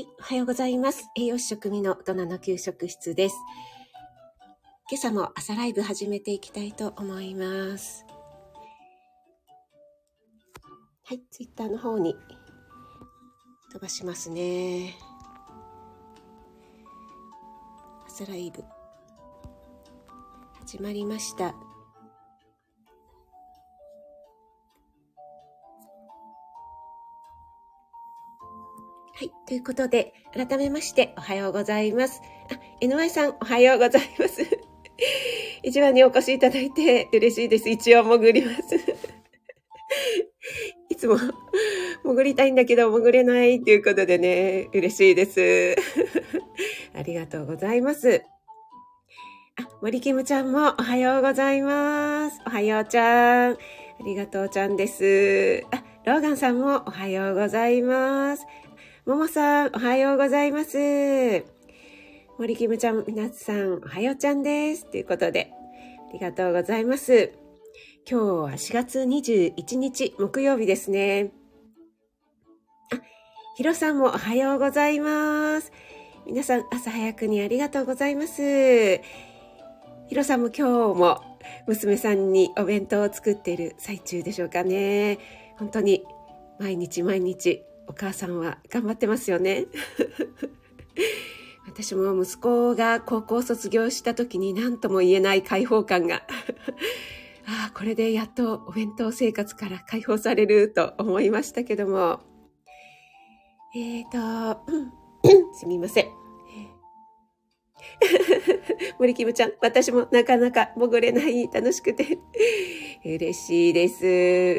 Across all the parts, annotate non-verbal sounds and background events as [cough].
はい、おはようございます。栄養士食味の大人の給食室です。今朝も朝ライブ始めていきたいと思います。はい、ツイッターの方に飛ばしますね。朝ライブ始まりました。ということで、改めましておはようございます。あ、NY さんおはようございます。[laughs] 一番にお越しいただいて嬉しいです。一応潜ります。[laughs] いつも潜りたいんだけど潜れないということでね、嬉しいです。[laughs] ありがとうございます。あ、森キムちゃんもおはようございます。おはようちゃん。ありがとうちゃんです。あ、ローガンさんもおはようございます。ももさん、おはようございます。森キムちゃん、みなつさん、おはようちゃんです。ということで、ありがとうございます。今日は4月21日、木曜日ですね。あ、ひろさんもおはようございます。皆さん、朝早くにありがとうございます。ひろさんも今日も娘さんにお弁当を作っている最中でしょうかね。本当に毎日毎日お母さんは頑張ってますよね。[laughs] 私も息子が高校卒業した時に何とも言えない解放感が [laughs] ああ、これでやっとお弁当生活から解放されると思いましたけども。えーと、[coughs] すみません。[laughs] 森キムちゃん、私もなかなか潜れない、楽しくて。[laughs] 嬉しいです。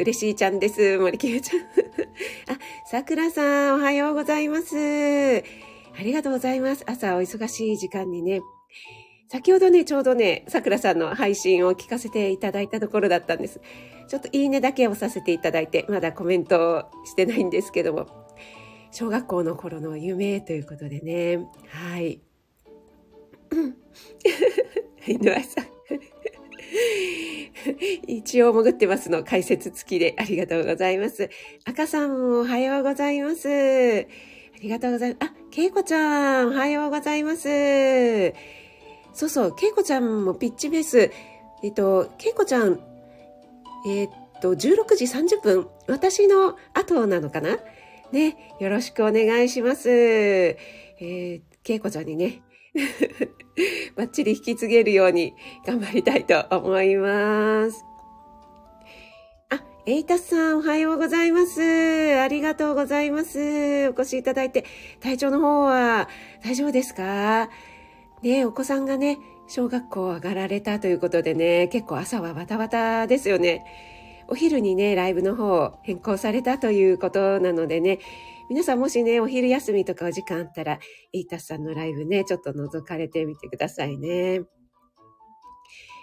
嬉しいちゃんです。森キムちゃん。[laughs] あ、さくらさん、おはようございます。ありがとうございます。朝お忙しい時間にね。先ほどね、ちょうどね、さくらさんの配信を聞かせていただいたところだったんです。ちょっといいねだけをさせていただいて、まだコメントしてないんですけども。小学校の頃の夢ということでね。はい。[laughs] 井上さん。[laughs] 一応潜ってますの解説付きでありがとうございます。赤さんおはようございます。ありがとうございます。あ、けいこちゃん、おはようございます。そうそう、けいこちゃんもピッチベース。えっと、けいこちゃん、えっと、16時30分、私の後なのかな？ね、よろしくお願いします。えー、けいこちゃんにね、[laughs] バッチリ引き継げるように頑張りたいと思います。あ、エイタスさんおはようございます。ありがとうございます。お越しいただいて、体調の方は大丈夫ですか？ねお子さんがね、小学校上がられたということでね、結構朝はバタバタですよね。お昼にね、ライブの方を変更されたということなのでね、皆さんもしね、お昼休みとかお時間あったら、イータスさんのライブね、ちょっと覗かれてみてくださいね。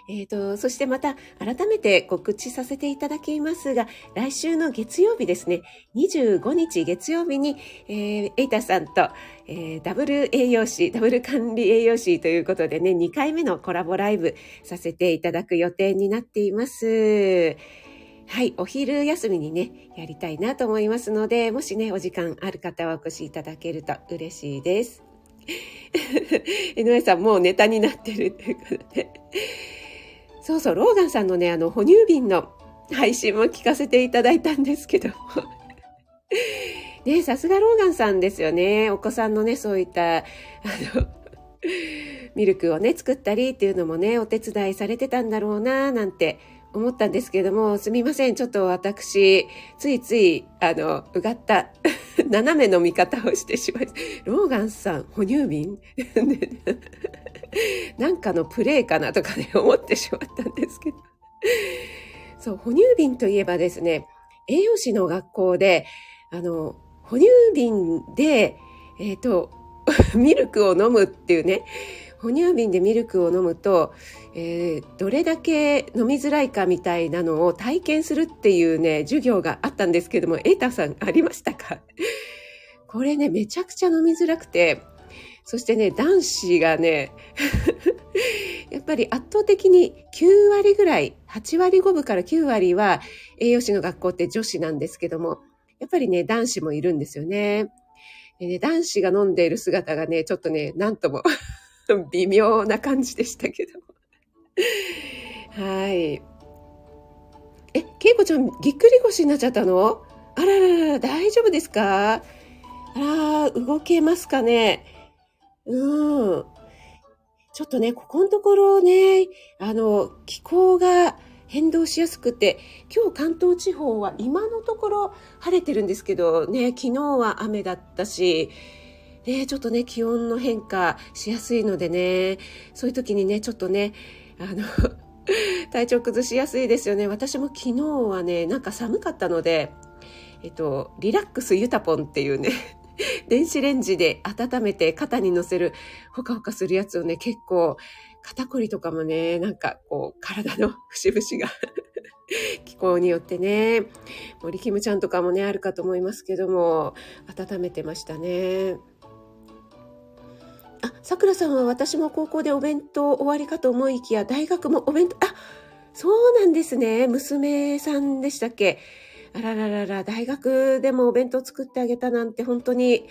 えっ、と、そしてまた改めて告知させていただきますが、来週の月曜日ですね、25日月曜日に、えー、エイタさんと、えーダブル栄養士、ダブル管理栄養士ということでね、2回目のコラボライブさせていただく予定になっています。はい、お昼休みにね、やりたいなと思いますので、もしね、お時間ある方はお越しいただけると嬉しいです。[laughs] 井上さん、もうネタになってるということで。そうそう、ローガンさんのね、あの、哺乳瓶の配信も聞かせていただいたんですけども。[laughs] ね、さすがローガンさんですよね。お子さんのね、そういった、あの、ミルクをね、作ったりっていうのもね、お手伝いされてたんだろうな、なんて思ったんですけども、すみません。ちょっと私、ついつい、あの、うがった、[laughs] 斜めの見方をしてしまい、ローガンさん、哺乳瓶？[laughs] なんかのプレイかなとかね、思ってしまったんですけど。そう、哺乳瓶といえばですね、栄養士の学校で、あの、哺乳瓶で、えっ、と、[laughs] ミルクを飲むっていうね、哺乳瓶でミルクを飲むと、えーどれだけ飲みづらいかみたいなのを体験するっていうね、授業があったんですけども、エイタさんありましたか？[laughs] これね、めちゃくちゃ飲みづらくて、そしてね、男子がね、[laughs] やっぱり圧倒的に9割ぐらい、8割5分から9割は栄養士の学校って女子なんですけども、やっぱりね、男子もいるんですよね。ね、男子が飲んでいる姿がね、ちょっとね、なんとも微妙な感じでしたけど。はい。え、けいこちゃん、ぎっくり腰になっちゃったの？あららら、大丈夫ですか？あら、動けますかね？うん。ちょっとね、ここのところね、あの、気候が変動しやすくて、今日関東地方は今のところ晴れてるんですけど、ね、昨日は雨だったし、ね、ちょっとね、気温の変化しやすいのでね、そういう時にね、ちょっとね、あの [laughs] 体調崩しやすいですよね。私も昨日はね、なんか寒かったので、えっと、リラックスユタポンっていうね、[laughs] 電子レンジで温めて肩に乗せるほかほかするやつをね、結構肩こりとかもね、なんかこう体の節々が [laughs] 気候によってね、森キムちゃんとかもね、あるかと思いますけども、温めてましたね。あ、さくらさんは私も高校でお弁当終わりかと思いきや、大学もお弁当、あ、そうなんですね。娘さんでしたっけ？あらららら、大学でもお弁当作ってあげたなんて本当に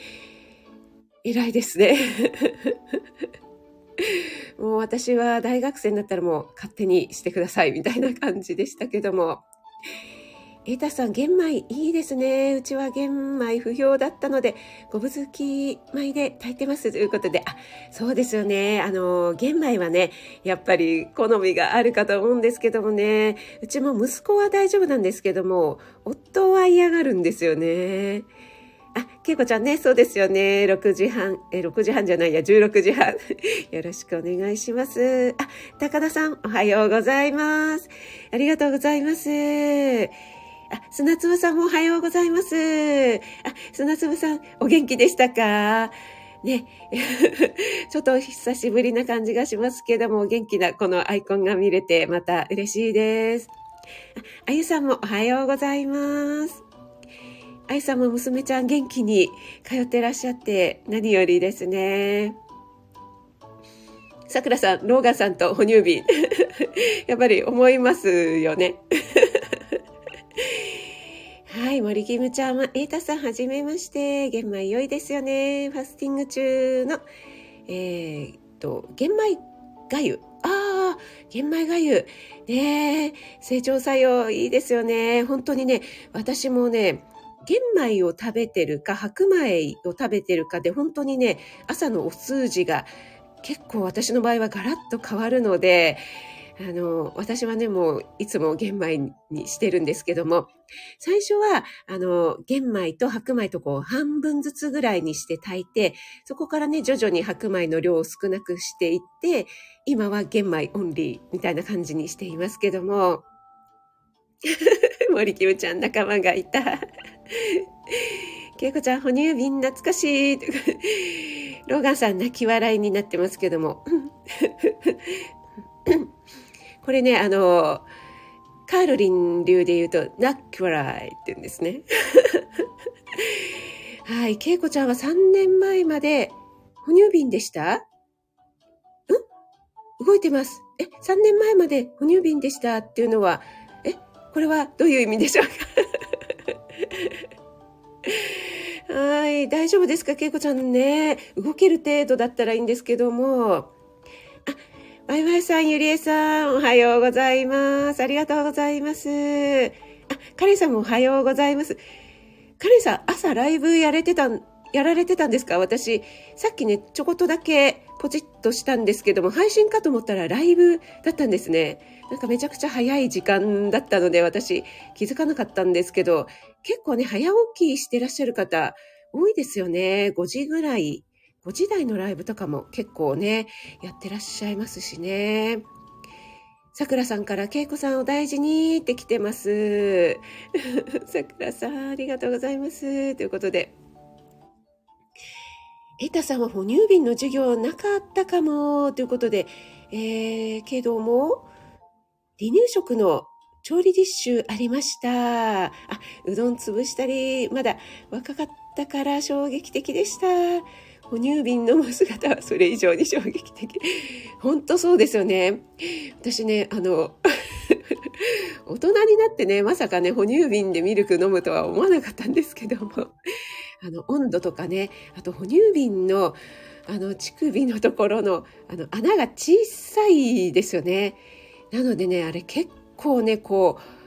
偉いですね。[laughs] もう私は大学生になったらもう勝手にしてくださいみたいな感じでしたけども。エータさん、玄米いいですね。うちは玄米不評だったので、ごぶずき米で炊いてますということで、あ、そうですよね。あの、玄米はね、やっぱり好みがあるかと思うんですけどもね、うちも息子は大丈夫なんですけども、夫は嫌がるんですよね。あ、けいこちゃんね、そうですよね。6時半、え、6時半じゃないや、16時半。[laughs] よろしくお願いします。あ、高田さん、おはようございます。ありがとうございます。あ、砂粒さんもおはようございます。あ、砂粒さん、お元気でしたか？ね、[laughs] ちょっと久しぶりな感じがしますけども、元気なこのアイコンが見れてまた嬉しいです。あゆさんもおはようございます。あゆさんも娘ちゃん元気に通ってらっしゃって何よりですね。さくらさん、ローガンさんと哺乳瓶。[laughs] やっぱり思いますよね。はい、森キムちゃんは、エータさん、はじめまして。玄米良いですよね。ファスティング中の、えー、っと、玄米がゆ。ああ、玄米がゆ。ね成長作用いいですよね。本当にね、私もね、玄米を食べてるか、白米を食べてるかで、本当にね、朝のお数字が結構私の場合はガラッと変わるので、あの、私はね、もういつも玄米にしてるんですけども、最初は、あの、玄米と白米とこう半分ずつぐらいにして炊いて、そこからね、徐々に白米の量を少なくしていって、今は玄米オンリーみたいな感じにしていますけども、[laughs] 森キムちゃん仲間がいた。けいこちゃん、哺乳瓶懐かしい。ローガンさん泣き笑いになってますけども。これね、あの、カールリン流で言うと、ナッキュライって言うんですね。[laughs] はい、ケイコちゃんは3年前まで哺乳瓶でした？ん？動いてます。え、3年前まで哺乳瓶でしたっていうのは、え、これはどういう意味でしょうか？[laughs] はい、大丈夫ですか、ケイコちゃんね。動ける程度だったらいいんですけども、ワイワイさん、ゆりえさん、おはようございます。ありがとうございます。あ、カレンさんもおはようございます。カレンさん、朝ライブやれてたん、やられてたんですか？私、さっきね、ちょこっとだけポチッとしたんですけども、配信かと思ったらライブだったんですね。なんかめちゃくちゃ早い時間だったので、私気づかなかったんですけど、結構ね、早起きしてらっしゃる方多いですよね。5時ぐらい5時台のライブとかも結構ね、やってらっしゃいますしね。さくらさんから、けいこさんを大事にって来てます。[laughs] さくらさん、ありがとうございます。ということで。エタさんは哺乳瓶の授業なかったかも、ということで、えー、けども、離乳食の調理実習ありました。あ、うどん潰したり、まだ若かったから衝撃的でした。哺乳瓶飲む姿はそれ以上に衝撃的。[laughs] 本当そうですよね。私ね、あの、[laughs] 大人になってね、まさかね、哺乳瓶でミルク飲むとは思わなかったんですけども、[laughs] あの、温度とかね、あと哺乳瓶の、あの、乳首のところの、あの、穴が小さいですよね。なのでね、あれ結構ね、こう、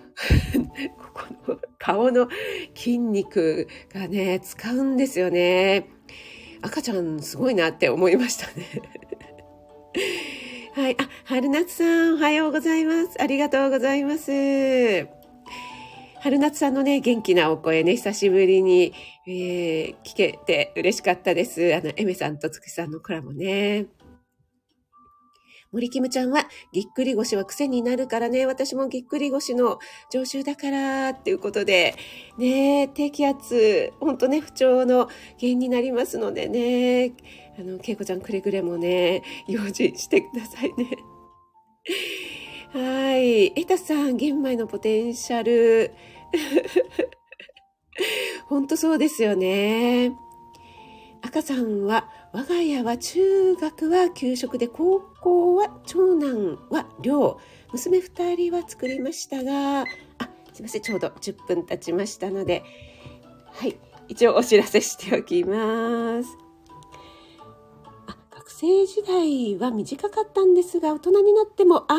ここの顔の筋肉がね、使うんですよね。赤ちゃんすごいなって思いましたね。[laughs] はい。あ、春夏さん、おはようございます。ありがとうございます。春夏さんのね、元気なお声ね、久しぶりに、えー、聞けて嬉しかったです。あの、エメさんとつくさんのコラボね。森キムちゃんは、ぎっくり腰は癖になるからね、私もぎっくり腰の常習だから、っていうことで、ね、低気圧、ほんとね、不調の原因になりますのでね、あの、けいこちゃんくれぐれもね、用心してくださいね。はい。エタさん、玄米のポテンシャル。ほんとそうですよね。赤さんは、我が家は中学は給食で高校は長男は寮娘2人は作りましたがあすいませんちょうど10分経ちましたのではい一応お知らせしておきますあ学生時代は短かったんですが大人になってもああ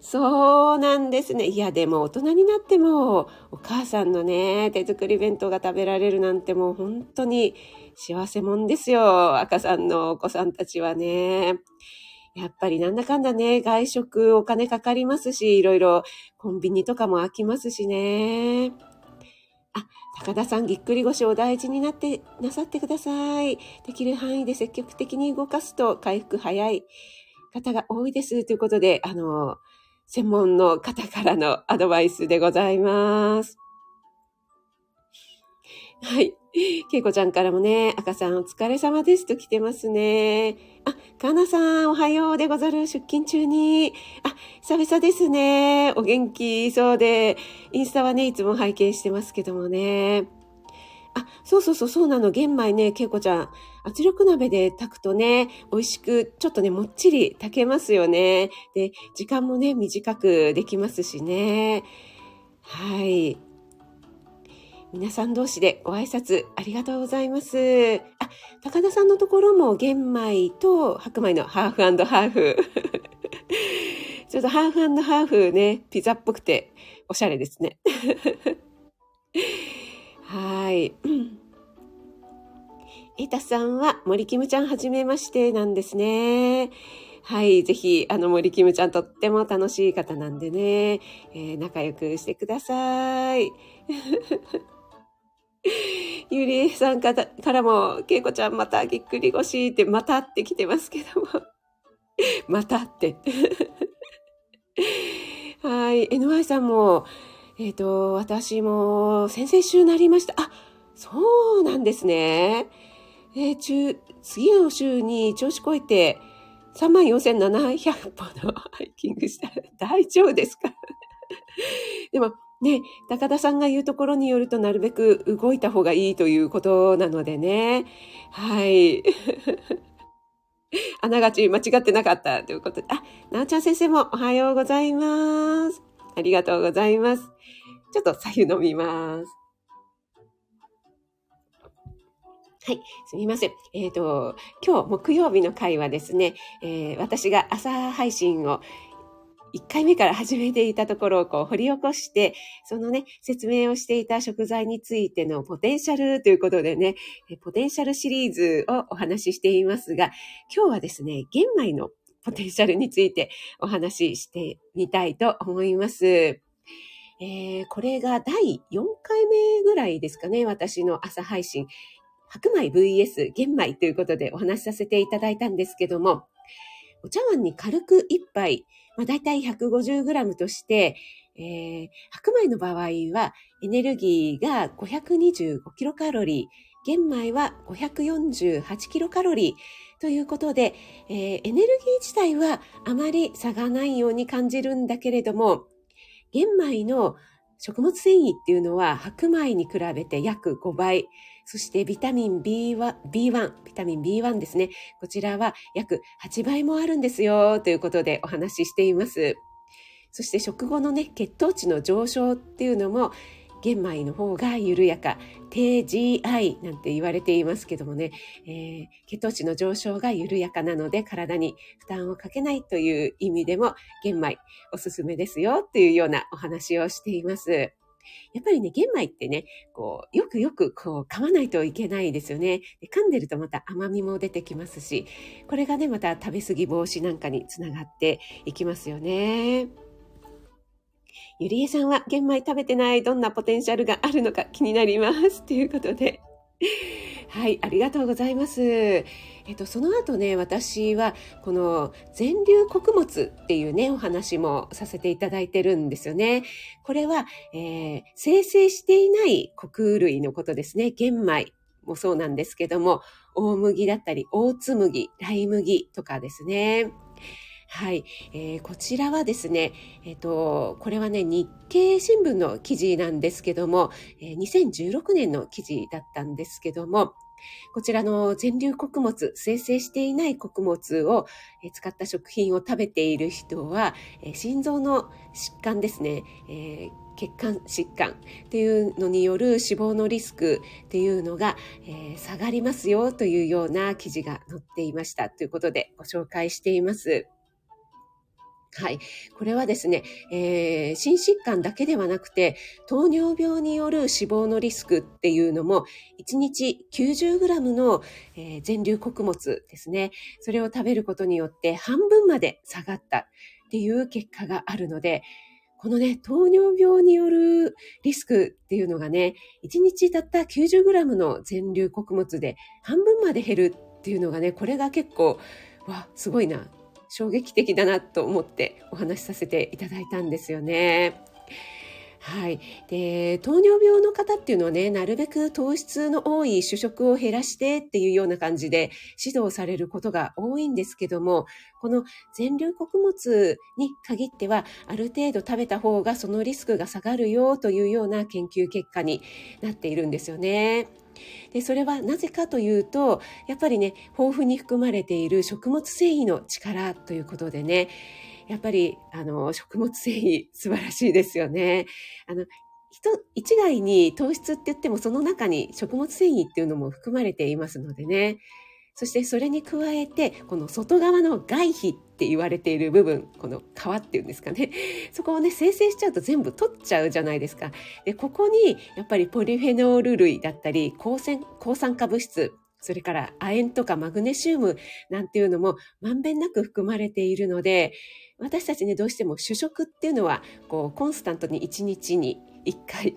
そうなんですね。いや、でも大人になっても、お母さんのね、手作り弁当が食べられるなんてもう本当に幸せもんですよ。赤さんのお子さんたちはね。やっぱりなんだかんだね、外食お金かかりますし、いろいろコンビニとかも空きますしね。あ、高田さん、ぎっくり腰を大事になって、なさってください。できる範囲で積極的に動かすと回復早い方が多いです。ということで、あの、専門の方からのアドバイスでございます。はい。けいこちゃんからもね、赤さんお疲れ様ですと来てますね。あ、かなさんおはようでござる。出勤中に。あ、久々ですね。お元気そうで。インスタはね、いつも拝見してますけどもね。あ、そうそうそう、そうなの。玄米ね、けいこちゃん。圧力鍋で炊くとね、美味しく、ちょっとね、もっちり炊けますよね。で、時間もね、短くできますしね。はい。皆さん同士でご挨拶ありがとうございます。あ、高田さんのところも玄米と白米のハーフハーフ。[laughs] ちょっとハーフハーフね、ピザっぽくておしゃれですね。[laughs] はい。[clears throat] エタさんは森キムちゃんはじめましてなんですね。はい。ぜひ、あの、森キムちゃんとっても楽しい方なんでね、えー、仲良くしてください。[laughs] ゆりえさんからからも、けいこちゃんまたぎっくり腰って、またって来てますけども。[laughs] またって。[laughs] はい。NY さんも、えっ、ー、と、私も先々週なりました。あ、そうなんですね。えー、中、次の週に調子こいて34,700歩のハイキングしたら大丈夫ですか？[laughs] でもね、高田さんが言うところによるとなるべく動いた方がいいということなのでね。はい。[laughs] あながち間違ってなかったということで。あ、なおちゃん先生もおはようございます。ありがとうございます。ちょっと左右飲みます。はい、すみません。えっ、ー、と、今日木曜日の回はですね、えー、私が朝配信を1回目から始めていたところをこう掘り起こして、そのね、説明をしていた食材についてのポテンシャルということでね、ポテンシャルシリーズをお話ししていますが、今日はですね、玄米のポテンシャルについてお話ししてみたいと思います。えー、これが第4回目ぐらいですかね、私の朝配信。白米 VS 玄米ということでお話しさせていただいたんですけども、お茶碗に軽く一杯、まあ、大体 150g として、えー、白米の場合はエネルギーが525キロカロリー、玄米は548キロカロリーということで、えー、エネルギー自体はあまり差がないように感じるんだけれども、玄米の食物繊維っていうのは白米に比べて約5倍、そしてビタミン B1、B1、ビタミン B1 ですね。こちらは約8倍もあるんですよ、ということでお話ししています。そして食後のね、血糖値の上昇っていうのも、玄米の方が緩やか、低 GI なんて言われていますけどもね、えー、血糖値の上昇が緩やかなので体に負担をかけないという意味でも玄米おすすめですよというようなお話をしています。やっぱりね、玄米ってね、こう、よくよくこう、噛まないといけないですよね。で噛んでるとまた甘みも出てきますし、これがね、また食べ過ぎ防止なんかにつながっていきますよね。ゆりえさんは玄米食べてないどんなポテンシャルがあるのか気になります。ということで。はい、ありがとうございます。えっと、その後ね、私は、この全粒穀物っていうね、お話もさせていただいてるんですよね。これは、えー、生成していない穀類のことですね。玄米もそうなんですけども、大麦だったり、大津麦、イ麦とかですね。はい、えー、こちらはですね、えっ、ー、と、これはね、日経新聞の記事なんですけども、えー、2016年の記事だったんですけども、こちらの全粒穀物、生成していない穀物を使った食品を食べている人は、心臓の疾患ですね、えー血管疾患っていうのによる死亡のリスクっていうのが、えー、下がりますよというような記事が載っていましたということでご紹介しています。はい。これはですね、えー、心疾患だけではなくて、糖尿病による死亡のリスクっていうのも、1日 90g の、えー、全粒穀物ですね。それを食べることによって半分まで下がったっていう結果があるので、このね、糖尿病によるリスクっていうのがね、1日たった 90g の全粒穀物で半分まで減るっていうのがね、これが結構、わ、すごいな衝撃的だなと思ってお話しさせていただいたんですよね。はい。で、糖尿病の方っていうのはね、なるべく糖質の多い主食を減らしてっていうような感じで指導されることが多いんですけども、この全粒穀物に限っては、ある程度食べた方がそのリスクが下がるよというような研究結果になっているんですよね。でそれはなぜかというとやっぱりね豊富に含まれている食物繊維の力ということでねやっぱりあの食物繊維素晴らしいですよね。あの人一概に糖質って言ってもその中に食物繊維っていうのも含まれていますのでねそしてそれに加えて、この外側の外皮って言われている部分、この皮っていうんですかね。[laughs] そこをね、生成しちゃうと全部取っちゃうじゃないですか。で、ここにやっぱりポリフェノール類だったり、抗抗酸化物質、それから亜鉛とかマグネシウムなんていうのもまんべんなく含まれているので、私たちね、どうしても主食っていうのは、こう、コンスタントに1日に1回、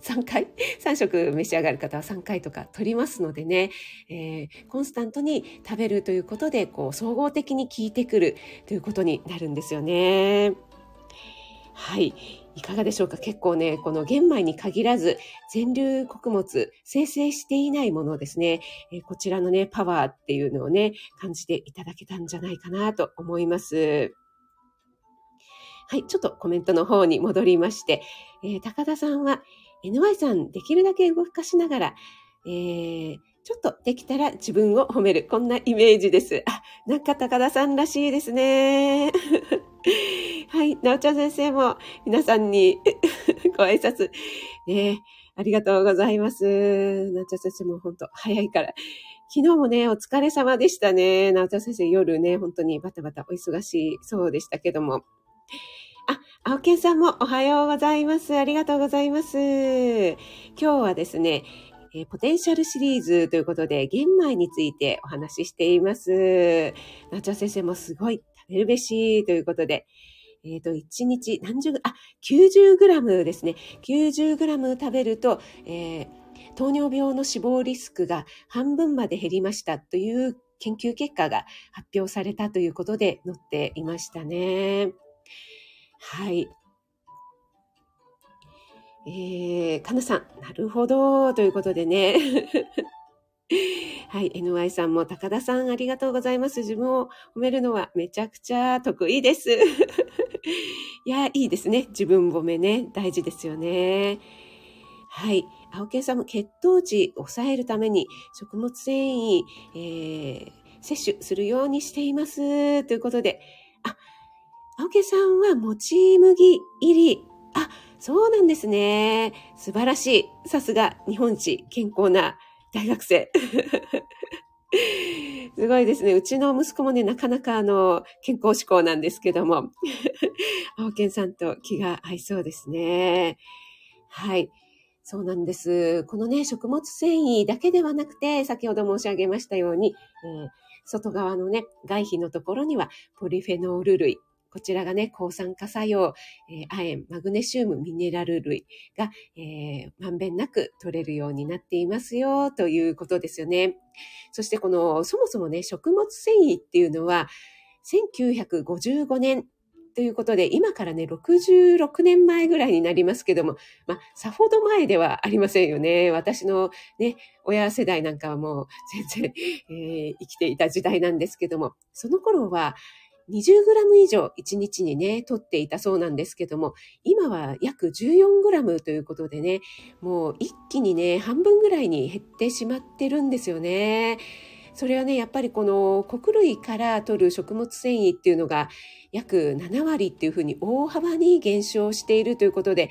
3回 ?3 食召し上がる方は3回とか取りますのでね、えー、コンスタントに食べるということで、こう、総合的に効いてくるということになるんですよね。はい。いかがでしょうか？結構ね、この玄米に限らず、全粒穀物、生成していないものですね、えー、こちらのね、パワーっていうのをね、感じていただけたんじゃないかなと思います。はい、ちょっとコメントの方に戻りまして、えー、高田さんは、NY さん、できるだけ動かしながら、えー、ちょっとできたら自分を褒める。こんなイメージです。あ、なんか高田さんらしいですね。[laughs] はい、なおちゃん先生も皆さんに [laughs] ご挨拶。ねありがとうございます。なおちゃん先生も本当早いから。昨日もね、お疲れ様でしたね。なおちゃん先生、夜ね、本当にバタバタお忙しいそうでしたけども。あ、青健さんもおはようございます。ありがとうございます。今日はですね、え、ポテンシャルシリーズということで、玄米についてお話ししています。なちゃ先生もすごい食べるべしということで、えっ、ー、と、1日何十、あ、90グラムですね。90グラム食べると、えー、糖尿病の死亡リスクが半分まで減りましたという研究結果が発表されたということで載っていましたね。はい。えー、かなさん、なるほど、ということでね。[laughs] はい。NY さんも高田さんありがとうございます。自分を褒めるのはめちゃくちゃ得意です。[laughs] いや、いいですね。自分褒めね。大事ですよね。はい。青木さんも血糖値を抑えるために食物繊維、えー、摂取するようにしています。ということで、青木さんはもち麦入り。あ、そうなんですね。素晴らしい。さすが日本一健康な大学生。[laughs] すごいですね。うちの息子もね、なかなかあの、健康志向なんですけども、[laughs] 青健さんと気が合いそうですね。はい。そうなんです。このね、食物繊維だけではなくて、先ほど申し上げましたように、えー、外側のね、外皮のところにはポリフェノール類、こちらがね、抗酸化作用、えー、亜鉛、マグネシウム、ミネラル類が、えー、まんべんなく取れるようになっていますよ、ということですよね。そしてこの、そもそもね、食物繊維っていうのは、1955年ということで、今からね、66年前ぐらいになりますけども、まあ、さほど前ではありませんよね。私のね、親世代なんかはもう全然、えー、生きていた時代なんですけども、その頃は、20g 以上1日にね、取っていたそうなんですけども、今は約 14g ということでね、もう一気にね、半分ぐらいに減ってしまってるんですよね。それはね、やっぱりこの穀類から取る食物繊維っていうのが約7割っていうふうに大幅に減少しているということで、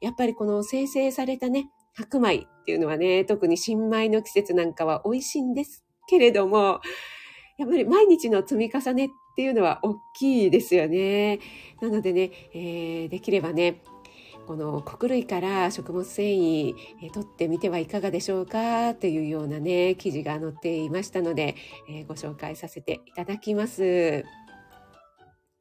やっぱりこの生成されたね、白米っていうのはね、特に新米の季節なんかは美味しいんですけれども、やっぱり毎日の積み重ねっていうのは大きいですよね。なのでね、えー、できればね、この穀類から食物繊維、えー、取ってみてはいかがでしょうか？というようなね、記事が載っていましたので、えー、ご紹介させていただきます。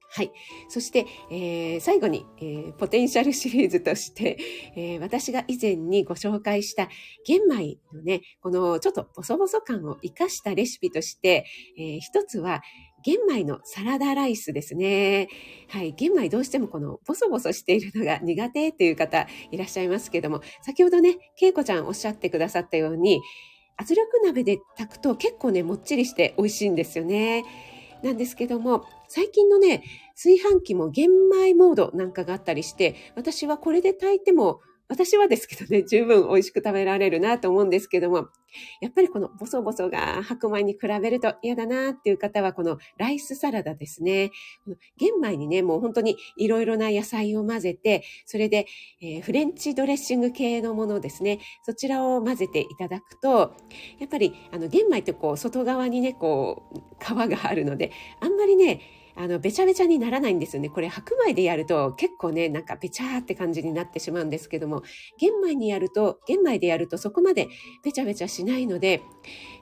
はい。そして、えー、最後に、えー、ポテンシャルシリーズとして、えー、私が以前にご紹介した玄米のね、このちょっとボソボソ感を活かしたレシピとして、え一つは玄米のサラダライスですね。はい。玄米どうしてもこのボソボソしているのが苦手という方いらっしゃいますけども、先ほどね、けいこちゃんおっしゃってくださったように、圧力鍋で炊くと結構ね、もっちりして美味しいんですよね。なんですけども、最近のね、炊飯器も玄米モードなんかがあったりして、私はこれで炊いても私はですけどね、[laughs] 十分美味しく食べられるなと思うんですけども、やっぱりこのボソボソが白米に比べると嫌だなっていう方は、このライスサラダですね。玄米にね、もう本当にいろいろな野菜を混ぜて、それで、えー、フレンチドレッシング系のものですね。そちらを混ぜていただくと、やっぱりあの玄米ってこう外側にね、こう皮があるので、あんまりね、あの、べちゃべちゃにならないんですよね。これ白米でやると結構ね、なんかべちゃーって感じになってしまうんですけども、玄米にやると、玄米でやるとそこまでべちゃべちゃしないので、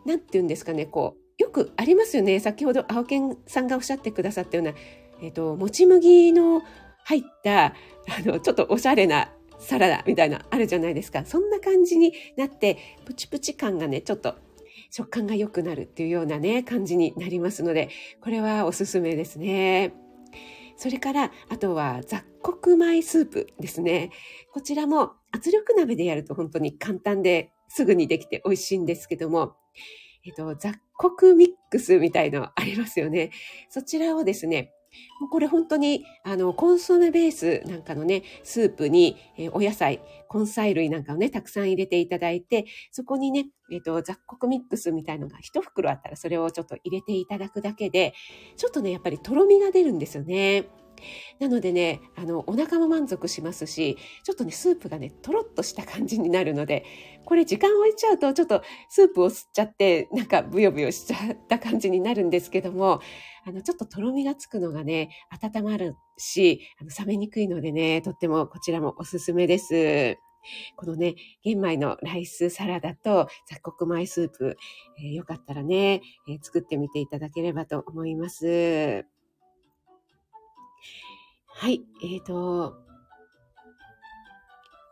なんて言うんですかね、こう、よくありますよね。先ほど青健さんがおっしゃってくださったような、えっ、ー、と、もち麦の入った、あの、ちょっとおしゃれなサラダみたいなあるじゃないですか。そんな感じになって、プチプチ感がね、ちょっと食感が良くなるっていうようなね、感じになりますので、これはおすすめですね。それから、あとは雑穀米スープですね。こちらも圧力鍋でやると本当に簡単ですぐにできて美味しいんですけども、えっと、雑穀ミックスみたいのありますよね。そちらをですね、これ本当に、あの、コンソメベースなんかのね、スープに、えー、お野菜、根菜類なんかをね、たくさん入れていただいて、そこにね、えっ、ー、と、雑穀ミックスみたいのが一袋あったら、それをちょっと入れていただくだけで、ちょっとね、やっぱりとろみが出るんですよね。なのでね、あの、お腹も満足しますし、ちょっとね、スープがね、とろっとした感じになるので、これ時間置いちゃうと、ちょっとスープを吸っちゃって、なんかブヨブヨしちゃった感じになるんですけども、あの、ちょっととろみがつくのがね、温まるし、あの冷めにくいのでね、とってもこちらもおすすめです。このね、玄米のライスサラダと雑穀米スープ、えー、よかったらね、えー、作ってみていただければと思います。はい、えーと、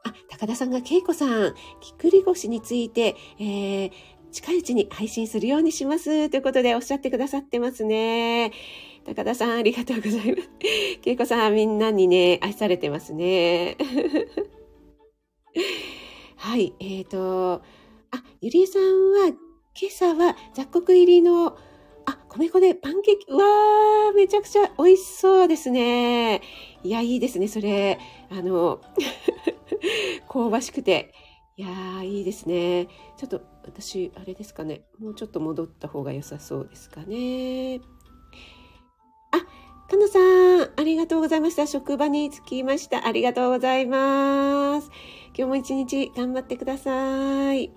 あ、高田さんが恵子さん、きくり腰について、えー、近いうちに配信するようにします。ということでおっしゃってくださってますね。高田さん、ありがとうございます。[laughs] 恵子さん、みんなにね、愛されてますね。[laughs] はい、えっ、ー、と、あ、ゆりえさんは、今朝は雑穀入りの、米粉でパンケーキ、うわー、めちゃくちゃ美味しそうですね。いや、いいですね、それ。あの、[laughs] 香ばしくて。いやー、いいですね。ちょっと、私、あれですかね。もうちょっと戻った方が良さそうですかね。あ、かなさん、ありがとうございました。職場に着きました。ありがとうございます。今日も一日頑張ってください。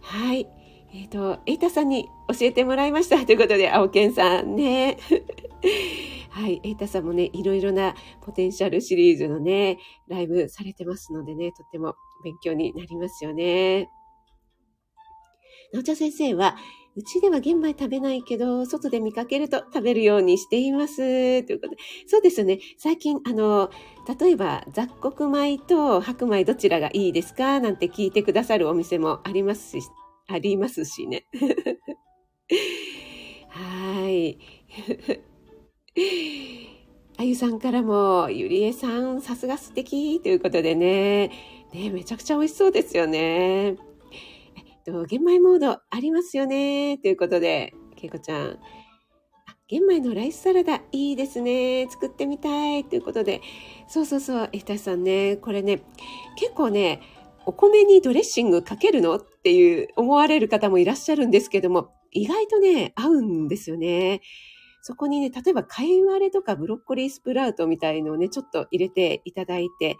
はい。えっ、ー、と、エイタさんに教えてもらいました。[laughs] ということで、青健さんね。[laughs] はい。エイタさんもね、いろいろなポテンシャルシリーズのね、ライブされてますのでね、とっても勉強になりますよね。なおちゃん先生は、うちでは玄米食べないけど、外で見かけると食べるようにしています。ということで。そうですね。最近、あの、例えば雑穀米と白米どちらがいいですか？なんて聞いてくださるお店もありますし、ありますしね。[laughs] はい。[laughs] あゆさんからも、ゆりえさん、さすが素敵ということでね。ねめちゃくちゃ美味しそうですよね。えっと、玄米モードありますよね。ということで、けいこちゃん。玄米のライスサラダいいですね。作ってみたい。ということで。そうそうそう、えたしさんね。これね、結構ね、お米にドレッシングかけるのっっていう思われる方もいらっしゃるんですけども、意外とね、合うんですよね。そこにね、例えば、貝割れとかブロッコリースプラウトみたいのをね、ちょっと入れていただいて、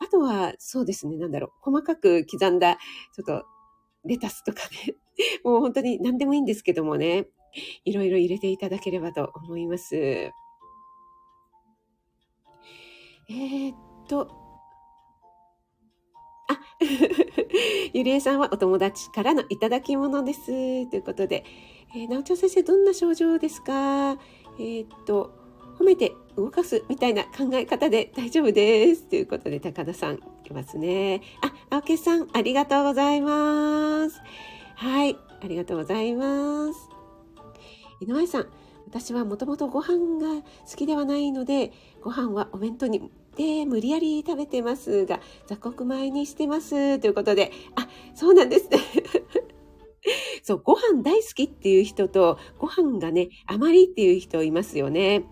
あとは、そうですね、なんだろう、細かく刻んだ、ちょっとレタスとかね、[laughs] もう本当に何でもいいんですけどもね、いろいろ入れていただければと思います。えー、っと、[laughs] ゆりえさんはお友達からのいただき物です。ということで、えー、なおちゃん先生、どんな症状ですか？えー、っと、褒めて動かすみたいな考え方で大丈夫です。ということで、高田さんいますね。あ、青木さん、ありがとうございます。はい、ありがとうございます。井上さん、私はもともとご飯が好きではないので、ご飯はお弁当にで無理やり食べてますが、雑穀米にしてます。ということで、あ、そうなんですね。[laughs] そう、ご飯大好きっていう人と、ご飯がね、あまりっていう人いますよね。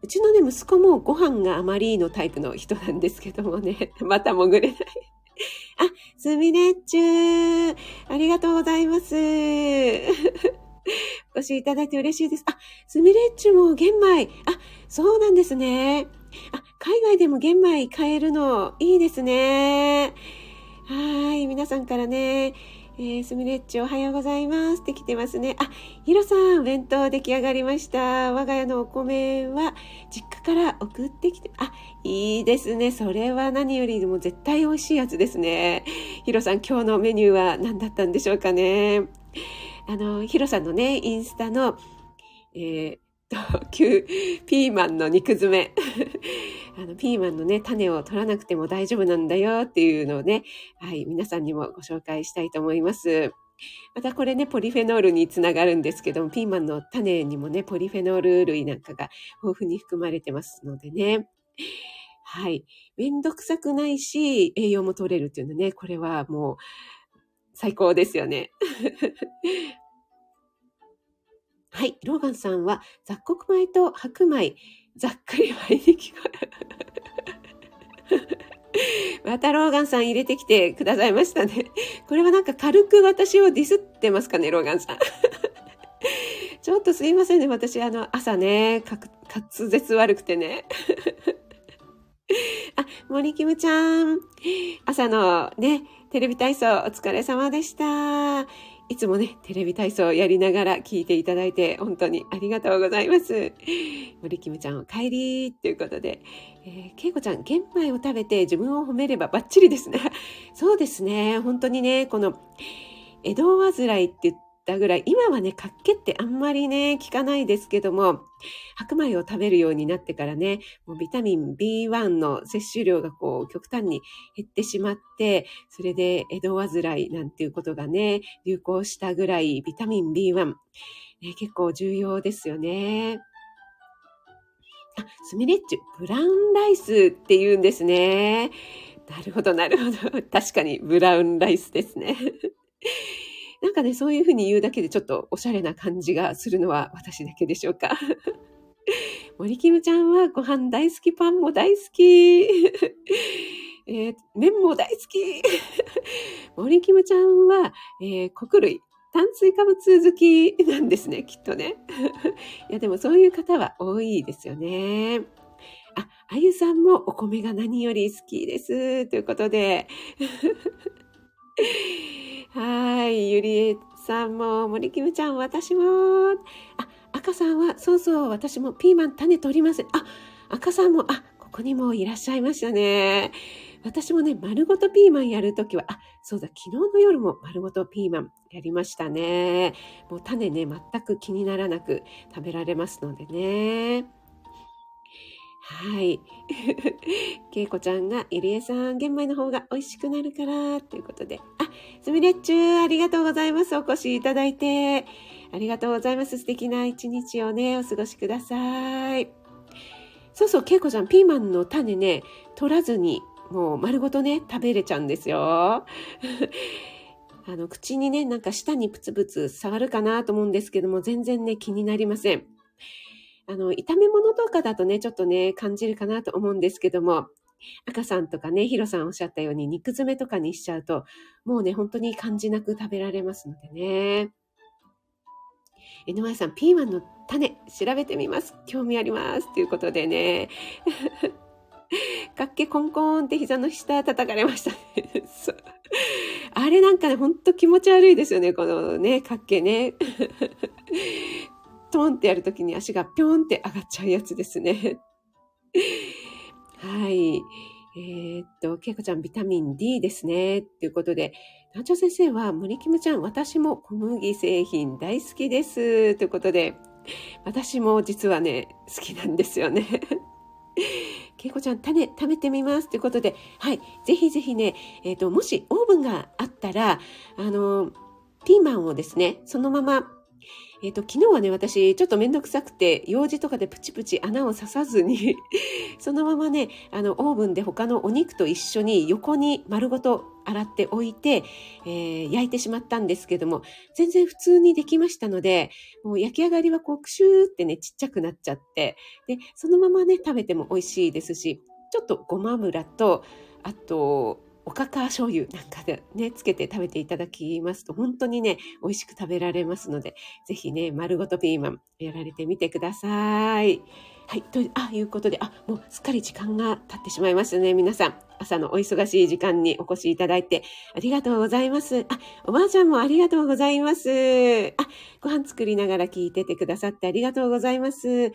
うちのね、息子もご飯があまりのタイプの人なんですけどもね、[laughs] また潜れない。[laughs] あ、すみれっちゅー。ありがとうございます。お越しいただいて嬉しいです。あ、すみれっちゅも玄米。あ、そうなんですね。あ、海外でも玄米買えるのいいですね。はい、皆さんからね、えー、すみれっちおはようございますって来てますね。あ、ひろさん、弁当出来上がりました。我が家のお米は実家から送ってきて、あ、いいですね。それは何よりも絶対美味しいやつですね。ひろさん、今日のメニューは何だったんでしょうかね。あの、ひろさんのね、インスタの、えー、ピーマンの肉詰め [laughs] あのピーマンのね種を取らなくても大丈夫なんだよっていうのをね、はい、皆さんにもご紹介したいと思います。またこれね、ポリフェノールにつながるんですけども、ピーマンの種にもね、ポリフェノール類なんかが豊富に含まれてますのでね。はい。めんどくさくないし、栄養も取れるっていうのね、これはもう最高ですよね。はい。ローガンさんは雑穀米と白米、ざっくり割に聞こえる。[laughs] またローガンさん入れてきてくださいましたね。これはなんか軽く私をディスってますかね、ローガンさん。[laughs] ちょっとすいませんね。私、あの、朝ね、滑舌悪くてね。[laughs] あ、森キムちゃん。朝のね、テレビ体操お疲れ様でした。いつもね、テレビ体操をやりながら聞いていただいて、本当にありがとうございます。森キムちゃんお帰りということで、えー、けいこちゃん、玄米を食べて自分を褒めればバッチリですね。[laughs] そうですね。本当にね、この、江戸患いって言ったぐらい、今はね、活気ってあんまりね、効かないですけども、白米を食べるようになってからね、もうビタミン B1 の摂取量がこう極端に減ってしまって、それで江戸患いなんていうことがね、流行したぐらいビタミン B1、ね、結構重要ですよね。あ、スミレッチュ、ブラウンライスって言うんですね。なるほど、なるほど。確かにブラウンライスですね。なんかね、そういうふうに言うだけでちょっとおしゃれな感じがするのは私だけでしょうか。[laughs] 森キムちゃんはご飯大好き、パンも大好き。[laughs] えー、麺も大好き。[laughs] 森キムちゃんは、えー、穀類炭水化物好きなんですね、きっとね。いや、でもそういう方は多いですよね。あ、あゆさんもお米が何より好きです。ということで。[laughs] はい。ゆりえさんも、森キムちゃん、私も。あ、赤さんは、そうそう、私もピーマン種取ります。あ、赤さんも、あ、ここにもいらっしゃいましたね。私もね、丸ごとピーマンやるときは、あ、そうだ、昨日の夜も丸ごとピーマンやりましたね。もう種ね、全く気にならなく食べられますのでね。はい。[laughs] けいこちゃんが、ゆりえさん、玄米の方が美味しくなるから、ということで。あ、すみれっちゅう、ありがとうございます。お越しいただいて。ありがとうございます。素敵な一日をね、お過ごしください。そうそう、けいこちゃん、ピーマンの種ね、取らずにもう丸ごとね、食べれちゃうんですよ。[laughs] あの、口にね、なんか舌にプツプツ触るかなと思うんですけども、全然ね、気になりません。あの、炒め物とかだとね、ちょっとね、感じるかなと思うんですけども、赤さんとかね、ヒロさんおっしゃったように肉詰めとかにしちゃうと、もうね、本当に感じなく食べられますのでね。NY さん、ピーマンの種、調べてみます。興味あります。ということでね。[laughs] かっけコンコンって膝の下叩かれましたね。あれなんかね、ほんと気持ち悪いですよね、このね、かっけね。トンってやるときに足がぴょんって上がっちゃうやつですね。[laughs] はい。えー、っと、けいこちゃん、ビタミン D ですね。ということで、団長先生は、森キムちゃん、私も小麦製品大好きです。ということで、私も実はね、好きなんですよね。けいこちゃん、種食べてみます。ということで、はい。ぜひぜひね、えっ、ー、と、もしオーブンがあったら、あの、ピーマンをですね、そのままえっ、ー、と、昨日はね、私、ちょっとめんどくさくて、用事とかでプチプチ穴を刺さずに [laughs] そのままね、あの、オーブンで他のお肉と一緒に横に丸ごと洗っておいて、えー、焼いてしまったんですけども、全然普通にできましたので、もう焼き上がりはこう、クシューってね、ちっちゃくなっちゃって、で、そのままね、食べても美味しいですし、ちょっとごま油と、あと、おかか醤油なんかでね、つけて食べていただきますと、本当にね、美味しく食べられますので、ぜひね、丸ごとピーマンやられてみてください。はい、とあいうことで、あ、もうすっかり時間が経ってしまいましたね、皆さん。朝のお忙しい時間にお越しいただいてありがとうございます。あ、おばあちゃんもありがとうございます。あ、ご飯作りながら聞いててくださってありがとうございます。あ、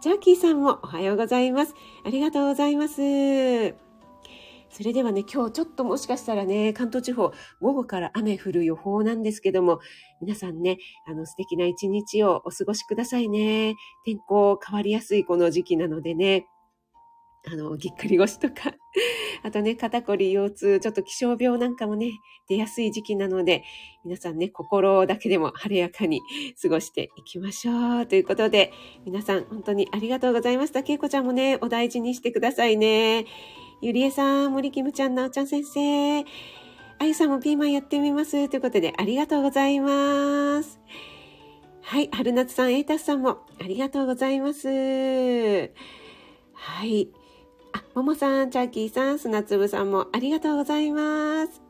ジャーキーさんもおはようございます。ありがとうございます。それではね、今日ちょっともしかしたらね、関東地方、午後から雨降る予報なんですけども、皆さんね、あの素敵な一日をお過ごしくださいね。天候変わりやすいこの時期なのでね、あの、ぎっくり腰とか、[laughs] あとね、肩こり、腰痛、ちょっと気象病なんかもね、出やすい時期なので、皆さんね、心だけでも晴れやかに [laughs] 過ごしていきましょう。ということで、皆さん本当にありがとうございました。けいこちゃんもね、お大事にしてくださいね。ゆりえさん、森キムちゃん、なおちゃん先生、あゆさんもピーマンやってみます。ということで、ありがとうございます。はい、春夏さん、エイタスさんもありがとうございます。はい。あ、ももさん、チャーキーさん、砂粒さんもありがとうございます。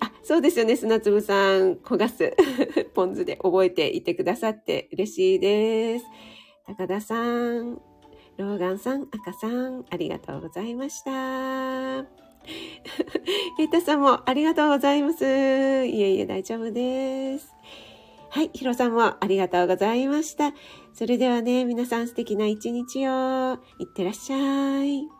あ、そうですよね、砂粒さん、焦がす。[laughs] ポン酢で覚えていてくださって嬉しいです。高田さん、ローガンさん、赤さん、ありがとうございました。ケイタさんもありがとうございます。いえいえ、大丈夫です。はい、ヒロさんもありがとうございました。それではね、皆さん素敵な一日を。いってらっしゃい。